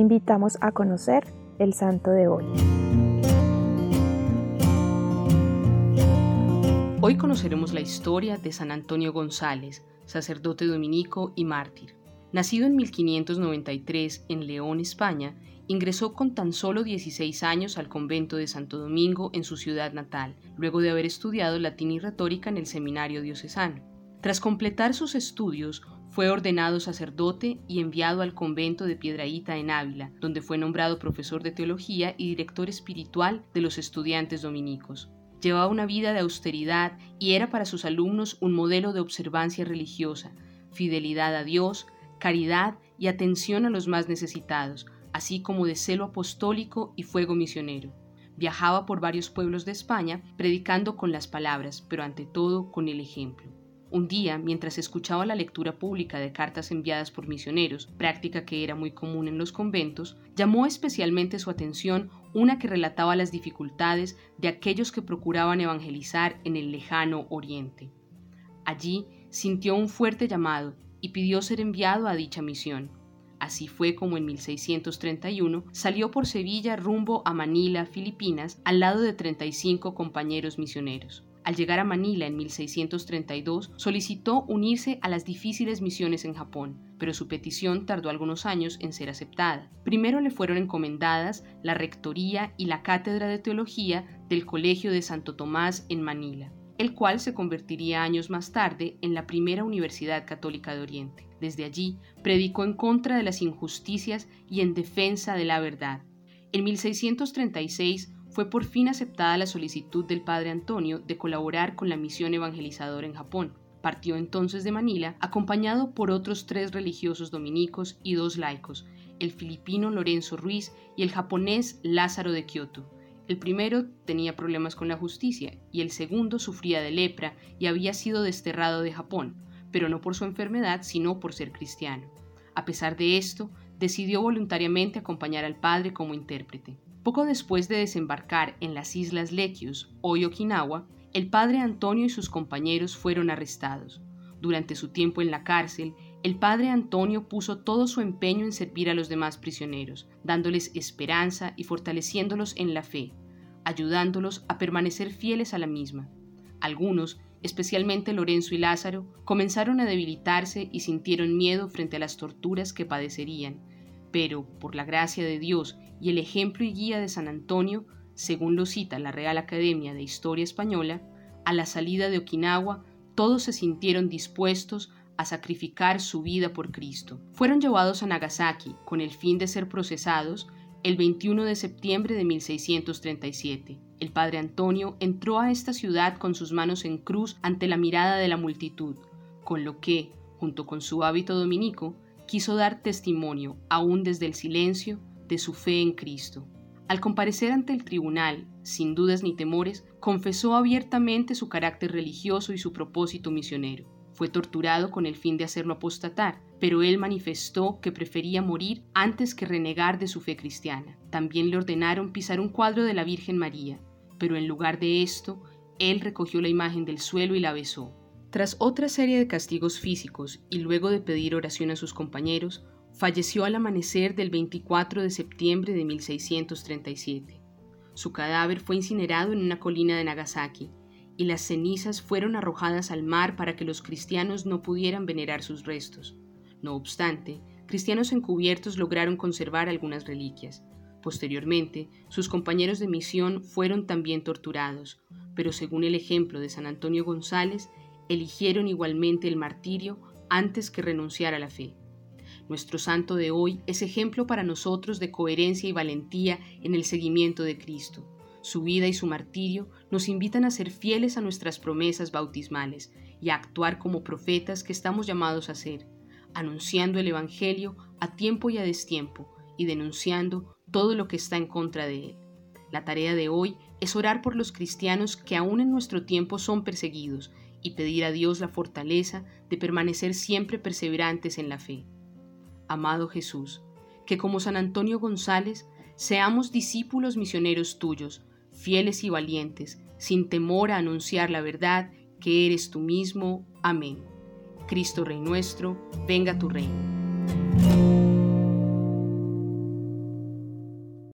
invitamos a conocer el santo de hoy. Hoy conoceremos la historia de San Antonio González, sacerdote dominico y mártir. Nacido en 1593 en León, España, ingresó con tan solo 16 años al convento de Santo Domingo en su ciudad natal, luego de haber estudiado latín y retórica en el seminario diocesano. Tras completar sus estudios, fue ordenado sacerdote y enviado al convento de Piedraíta en Ávila, donde fue nombrado profesor de teología y director espiritual de los estudiantes dominicos. Llevaba una vida de austeridad y era para sus alumnos un modelo de observancia religiosa, fidelidad a Dios, caridad y atención a los más necesitados, así como de celo apostólico y fuego misionero. Viajaba por varios pueblos de España predicando con las palabras, pero ante todo con el ejemplo. Un día, mientras escuchaba la lectura pública de cartas enviadas por misioneros, práctica que era muy común en los conventos, llamó especialmente su atención una que relataba las dificultades de aquellos que procuraban evangelizar en el lejano Oriente. Allí sintió un fuerte llamado y pidió ser enviado a dicha misión. Así fue como en 1631 salió por Sevilla rumbo a Manila, Filipinas, al lado de 35 compañeros misioneros. Al llegar a Manila en 1632, solicitó unirse a las difíciles misiones en Japón, pero su petición tardó algunos años en ser aceptada. Primero le fueron encomendadas la rectoría y la cátedra de teología del Colegio de Santo Tomás en Manila, el cual se convertiría años más tarde en la primera Universidad Católica de Oriente. Desde allí predicó en contra de las injusticias y en defensa de la verdad. En 1636 fue por fin aceptada la solicitud del padre Antonio de colaborar con la misión evangelizadora en Japón. Partió entonces de Manila acompañado por otros tres religiosos dominicos y dos laicos, el filipino Lorenzo Ruiz y el japonés Lázaro de Kioto. El primero tenía problemas con la justicia y el segundo sufría de lepra y había sido desterrado de Japón, pero no por su enfermedad, sino por ser cristiano. A pesar de esto, decidió voluntariamente acompañar al padre como intérprete. Poco después de desembarcar en las islas Lequius, hoy Okinawa, el padre Antonio y sus compañeros fueron arrestados. Durante su tiempo en la cárcel, el padre Antonio puso todo su empeño en servir a los demás prisioneros, dándoles esperanza y fortaleciéndolos en la fe, ayudándolos a permanecer fieles a la misma. Algunos, especialmente Lorenzo y Lázaro, comenzaron a debilitarse y sintieron miedo frente a las torturas que padecerían, pero, por la gracia de Dios y el ejemplo y guía de San Antonio, según lo cita la Real Academia de Historia Española, a la salida de Okinawa todos se sintieron dispuestos a sacrificar su vida por Cristo. Fueron llevados a Nagasaki con el fin de ser procesados el 21 de septiembre de 1637. El padre Antonio entró a esta ciudad con sus manos en cruz ante la mirada de la multitud, con lo que, junto con su hábito dominico, quiso dar testimonio, aún desde el silencio, de su fe en Cristo. Al comparecer ante el tribunal, sin dudas ni temores, confesó abiertamente su carácter religioso y su propósito misionero. Fue torturado con el fin de hacerlo apostatar, pero él manifestó que prefería morir antes que renegar de su fe cristiana. También le ordenaron pisar un cuadro de la Virgen María, pero en lugar de esto, él recogió la imagen del suelo y la besó. Tras otra serie de castigos físicos y luego de pedir oración a sus compañeros, falleció al amanecer del 24 de septiembre de 1637. Su cadáver fue incinerado en una colina de Nagasaki y las cenizas fueron arrojadas al mar para que los cristianos no pudieran venerar sus restos. No obstante, cristianos encubiertos lograron conservar algunas reliquias. Posteriormente, sus compañeros de misión fueron también torturados, pero según el ejemplo de San Antonio González, eligieron igualmente el martirio antes que renunciar a la fe. Nuestro santo de hoy es ejemplo para nosotros de coherencia y valentía en el seguimiento de Cristo. Su vida y su martirio nos invitan a ser fieles a nuestras promesas bautismales y a actuar como profetas que estamos llamados a ser, anunciando el Evangelio a tiempo y a destiempo y denunciando todo lo que está en contra de él. La tarea de hoy es orar por los cristianos que aún en nuestro tiempo son perseguidos y pedir a Dios la fortaleza de permanecer siempre perseverantes en la fe. Amado Jesús, que como San Antonio González seamos discípulos misioneros tuyos, fieles y valientes, sin temor a anunciar la verdad que eres tú mismo. Amén. Cristo Rey nuestro, venga tu reino.